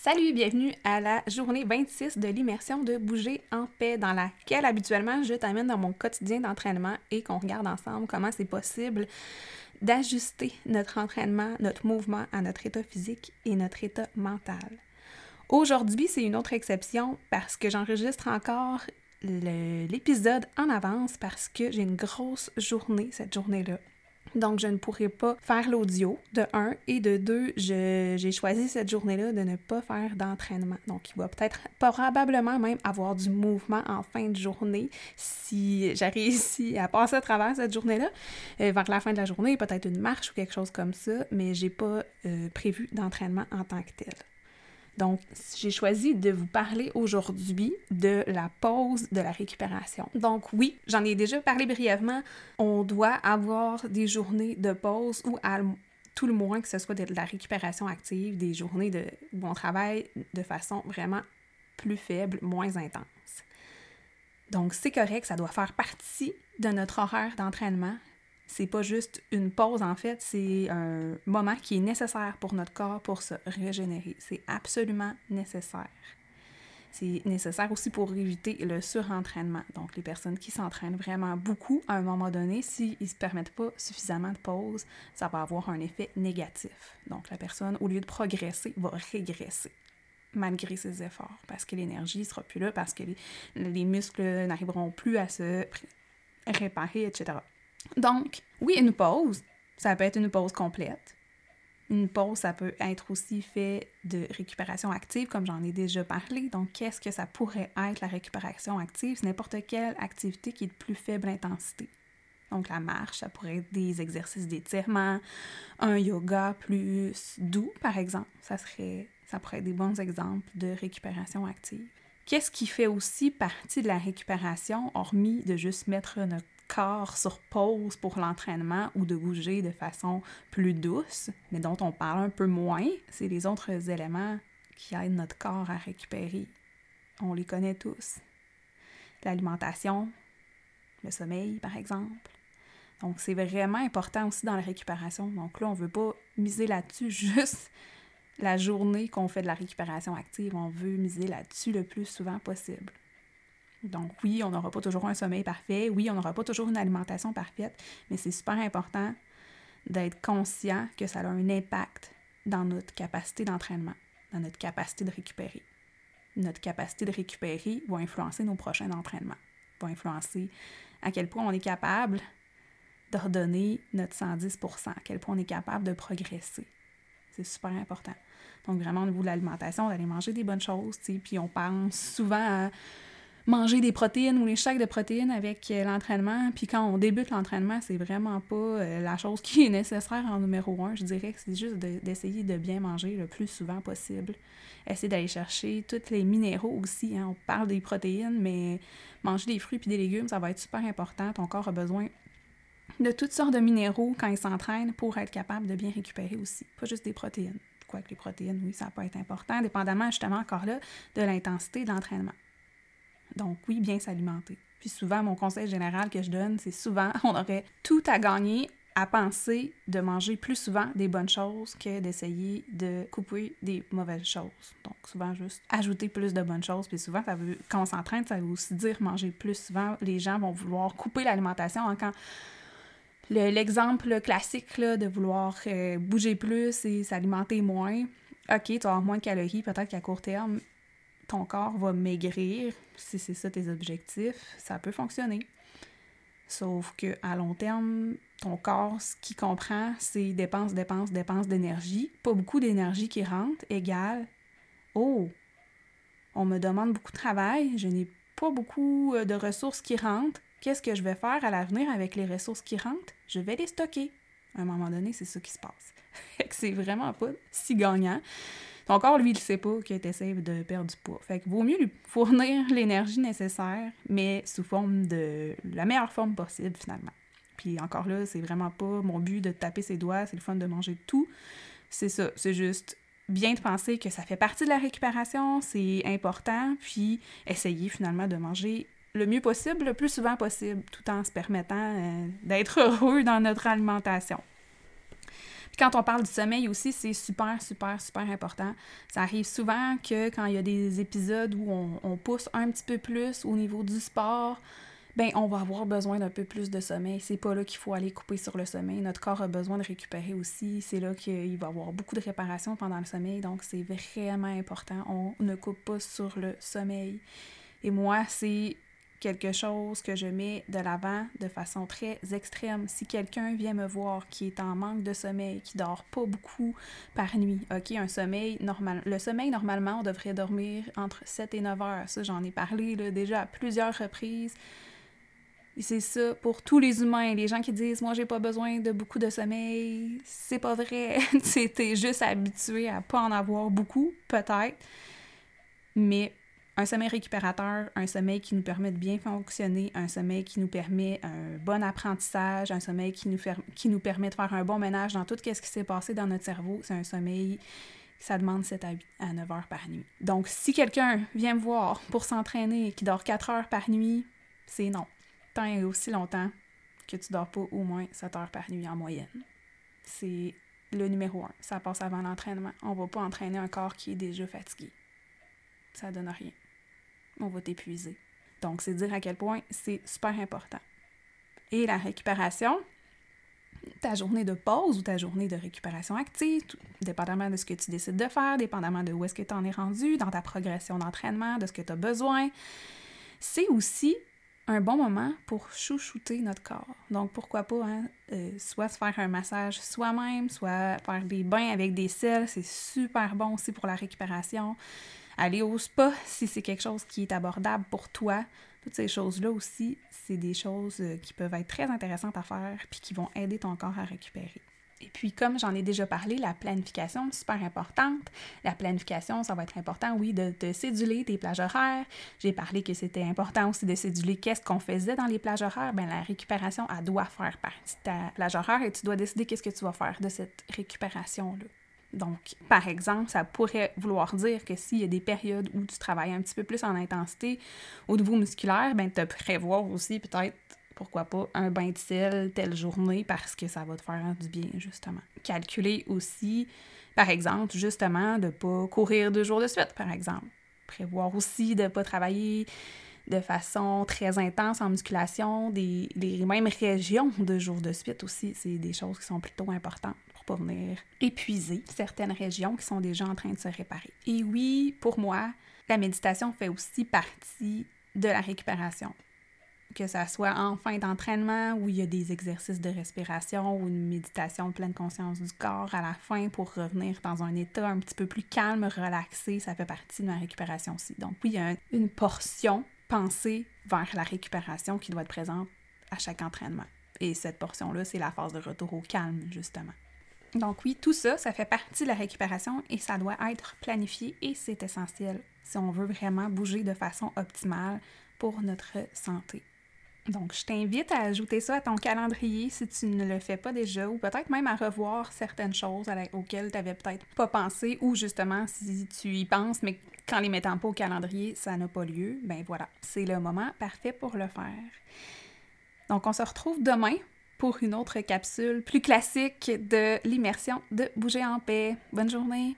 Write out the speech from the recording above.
Salut, bienvenue à la journée 26 de l'immersion de Bouger en paix, dans laquelle habituellement je t'amène dans mon quotidien d'entraînement et qu'on regarde ensemble comment c'est possible d'ajuster notre entraînement, notre mouvement à notre état physique et notre état mental. Aujourd'hui, c'est une autre exception parce que j'enregistre encore l'épisode en avance parce que j'ai une grosse journée cette journée-là. Donc, je ne pourrai pas faire l'audio, de un. Et de deux, j'ai choisi cette journée-là de ne pas faire d'entraînement. Donc, il va peut-être, probablement même avoir du mouvement en fin de journée si j'ai réussi à passer à travers cette journée-là. Euh, vers la fin de la journée, peut-être une marche ou quelque chose comme ça, mais j'ai pas euh, prévu d'entraînement en tant que tel. Donc, j'ai choisi de vous parler aujourd'hui de la pause de la récupération. Donc, oui, j'en ai déjà parlé brièvement. On doit avoir des journées de pause ou à tout le moins que ce soit de la récupération active, des journées où on travaille de façon vraiment plus faible, moins intense. Donc, c'est correct, ça doit faire partie de notre horaire d'entraînement c'est pas juste une pause, en fait, c'est un moment qui est nécessaire pour notre corps pour se régénérer. C'est absolument nécessaire. C'est nécessaire aussi pour éviter le surentraînement. Donc, les personnes qui s'entraînent vraiment beaucoup à un moment donné, s'ils ne se permettent pas suffisamment de pause, ça va avoir un effet négatif. Donc, la personne, au lieu de progresser, va régresser malgré ses efforts parce que l'énergie ne sera plus là, parce que les, les muscles n'arriveront plus à se réparer, etc. Donc, oui, une pause, ça peut être une pause complète. Une pause, ça peut être aussi fait de récupération active, comme j'en ai déjà parlé. Donc, qu'est-ce que ça pourrait être la récupération active? C'est n'importe quelle activité qui est de plus faible intensité. Donc, la marche, ça pourrait être des exercices d'étirement, un yoga plus doux, par exemple. Ça, serait, ça pourrait être des bons exemples de récupération active. Qu'est-ce qui fait aussi partie de la récupération, hormis de juste mettre notre corps sur pause pour l'entraînement ou de bouger de façon plus douce, mais dont on parle un peu moins, c'est les autres éléments qui aident notre corps à récupérer. On les connaît tous. L'alimentation, le sommeil, par exemple. Donc, c'est vraiment important aussi dans la récupération. Donc là, on ne veut pas miser là-dessus juste la journée qu'on fait de la récupération active. On veut miser là-dessus le plus souvent possible. Donc oui, on n'aura pas toujours un sommeil parfait, oui, on n'aura pas toujours une alimentation parfaite, mais c'est super important d'être conscient que ça a un impact dans notre capacité d'entraînement, dans notre capacité de récupérer. Notre capacité de récupérer va influencer nos prochains entraînements, va influencer à quel point on est capable de redonner notre 110% à quel point on est capable de progresser. C'est super important. Donc vraiment au niveau de l'alimentation, d'aller manger des bonnes choses, puis on pense souvent à manger des protéines ou les chèques de protéines avec euh, l'entraînement. Puis quand on débute l'entraînement, c'est vraiment pas euh, la chose qui est nécessaire en numéro un. Je dirais que c'est juste d'essayer de, bien manger le plus souvent possible. Essayer d'aller chercher tous les minéraux aussi. Hein. On parle des protéines, mais manger des fruits et des légumes, ça va être super important. Ton corps a besoin de toutes sortes de minéraux quand il s'entraîne pour être capable de bien récupérer aussi. Pas juste des protéines. Quoique les protéines, oui, ça peut être important, dépendamment justement encore là de l'intensité de l'entraînement. Donc oui, bien s'alimenter. Puis souvent, mon conseil général que je donne, c'est souvent, on aurait tout à gagner à penser de manger plus souvent des bonnes choses que d'essayer de couper des mauvaises choses. Donc souvent juste ajouter plus de bonnes choses. Puis souvent, ça veut, quand on s'entraîne, ça veut aussi dire manger plus souvent. Les gens vont vouloir couper l'alimentation en quand l'exemple classique de vouloir euh, bouger plus et s'alimenter moins. OK, tu vas avoir moins de calories, peut-être qu'à court terme, ton corps va maigrir, si c'est ça tes objectifs, ça peut fonctionner. Sauf que à long terme, ton corps, ce qu'il comprend, c'est dépense, dépense, dépense d'énergie. Pas beaucoup d'énergie qui rentre égale Oh, on me demande beaucoup de travail, je n'ai pas beaucoup euh, de ressources qui rentrent. Qu'est-ce que je vais faire à l'avenir avec les ressources qui rentrent? Je vais les stocker. À un moment donné, c'est ça qui se passe. c'est vraiment pas si gagnant. Ton corps, lui, il sait pas que tu de perdre du poids. Fait que vaut mieux lui fournir l'énergie nécessaire, mais sous forme de la meilleure forme possible, finalement. Puis encore là, c'est vraiment pas mon but de taper ses doigts, c'est le fun de manger tout. C'est ça, c'est juste bien de penser que ça fait partie de la récupération, c'est important, puis essayer finalement de manger le mieux possible, le plus souvent possible, tout en se permettant euh, d'être heureux dans notre alimentation Quand on parle du sommeil aussi, c'est super, super, super important. Ça arrive souvent que quand il y a des épisodes où on, pousse un petit peu plus au niveau du sport, ben on va avoir besoin d'un peu plus de sommeil. C'est pas là qu'il faut aller couper sur le sommeil. Notre corps a besoin de récupérer aussi. C'est là qu'il va avoir beaucoup de réparation pendant le sommeil. Donc, c'est vraiment important. On ne coupe pas sur le sommeil. Et moi, c'est quelque chose que je mets de l'avant de façon très extrême. Si quelqu'un vient me voir qui est en manque de sommeil, qui dort pas beaucoup par nuit, OK, un sommeil normal. Le sommeil, normalement, on devrait dormir entre 7 et 9 heures. Ça, j'en ai parlé déjà à plusieurs reprises. C'est ça pour tous les humains. Les gens qui disent Moi, j'ai pas besoin de beaucoup de sommeil, c'est pas vrai. C'était juste habitué à pas en avoir beaucoup, peut-être. Mais un sommeil récupérateur, un sommeil qui nous permet de bien fonctionner, un sommeil qui nous permet un bon apprentissage, un sommeil qui nous, qui nous permet de faire un bon ménage dans tout ce qui s'est passé dans notre cerveau, c'est un sommeil ça demande 7 à, 8 à 9 heures par nuit. Donc, si quelqu'un vient me voir pour s'entraîner et qui dort 4 heures par nuit, c'est non et aussi longtemps que tu dors pas au moins 7 heures par nuit en moyenne. C'est le numéro un. Ça passe avant l'entraînement. On va pas entraîner un corps qui est déjà fatigué. Ça donne rien. On va t'épuiser. Donc, c'est dire à quel point c'est super important. Et la récupération, ta journée de pause ou ta journée de récupération active, dépendamment de ce que tu décides de faire, dépendamment de où est-ce que tu en es rendu, dans ta progression d'entraînement, de ce que tu as besoin, c'est aussi un bon moment pour chouchouter notre corps. Donc, pourquoi pas, hein, euh, soit se faire un massage soi-même, soit faire des bains avec des sels, c'est super bon aussi pour la récupération. Aller au spa si c'est quelque chose qui est abordable pour toi. Toutes ces choses-là aussi, c'est des choses euh, qui peuvent être très intéressantes à faire puis qui vont aider ton corps à récupérer. Et puis, comme j'en ai déjà parlé, la planification, super importante. La planification, ça va être important, oui, de, de céduler tes plages horaires. J'ai parlé que c'était important aussi de céduler qu'est-ce qu'on faisait dans les plages horaires. Bien, la récupération, elle doit faire partie de ta plage horaire et tu dois décider qu'est-ce que tu vas faire de cette récupération-là. Donc, par exemple, ça pourrait vouloir dire que s'il y a des périodes où tu travailles un petit peu plus en intensité au niveau musculaire, ben, te prévoir aussi peut-être pourquoi pas un bain de sel telle journée parce que ça va te faire du bien, justement. Calculer aussi, par exemple, justement, de ne pas courir deux jours de suite, par exemple. Prévoir aussi de ne pas travailler de façon très intense en musculation, des, les mêmes régions de jours de suite aussi. C'est des choses qui sont plutôt importantes pour pas venir épuiser certaines régions qui sont déjà en train de se réparer. Et oui, pour moi, la méditation fait aussi partie de la récupération que ça soit en fin d'entraînement où il y a des exercices de respiration ou une méditation de pleine conscience du corps à la fin pour revenir dans un état un petit peu plus calme, relaxé, ça fait partie de ma récupération aussi. Donc oui, il y a une portion pensée vers la récupération qui doit être présente à chaque entraînement. Et cette portion-là, c'est la phase de retour au calme, justement. Donc oui, tout ça, ça fait partie de la récupération et ça doit être planifié et c'est essentiel si on veut vraiment bouger de façon optimale pour notre santé. Donc, je t'invite à ajouter ça à ton calendrier si tu ne le fais pas déjà, ou peut-être même à revoir certaines choses auxquelles tu n'avais peut-être pas pensé, ou justement, si tu y penses, mais qu'en les mettant pas au calendrier, ça n'a pas lieu, ben voilà, c'est le moment parfait pour le faire. Donc, on se retrouve demain pour une autre capsule plus classique de l'immersion de Bouger en paix. Bonne journée!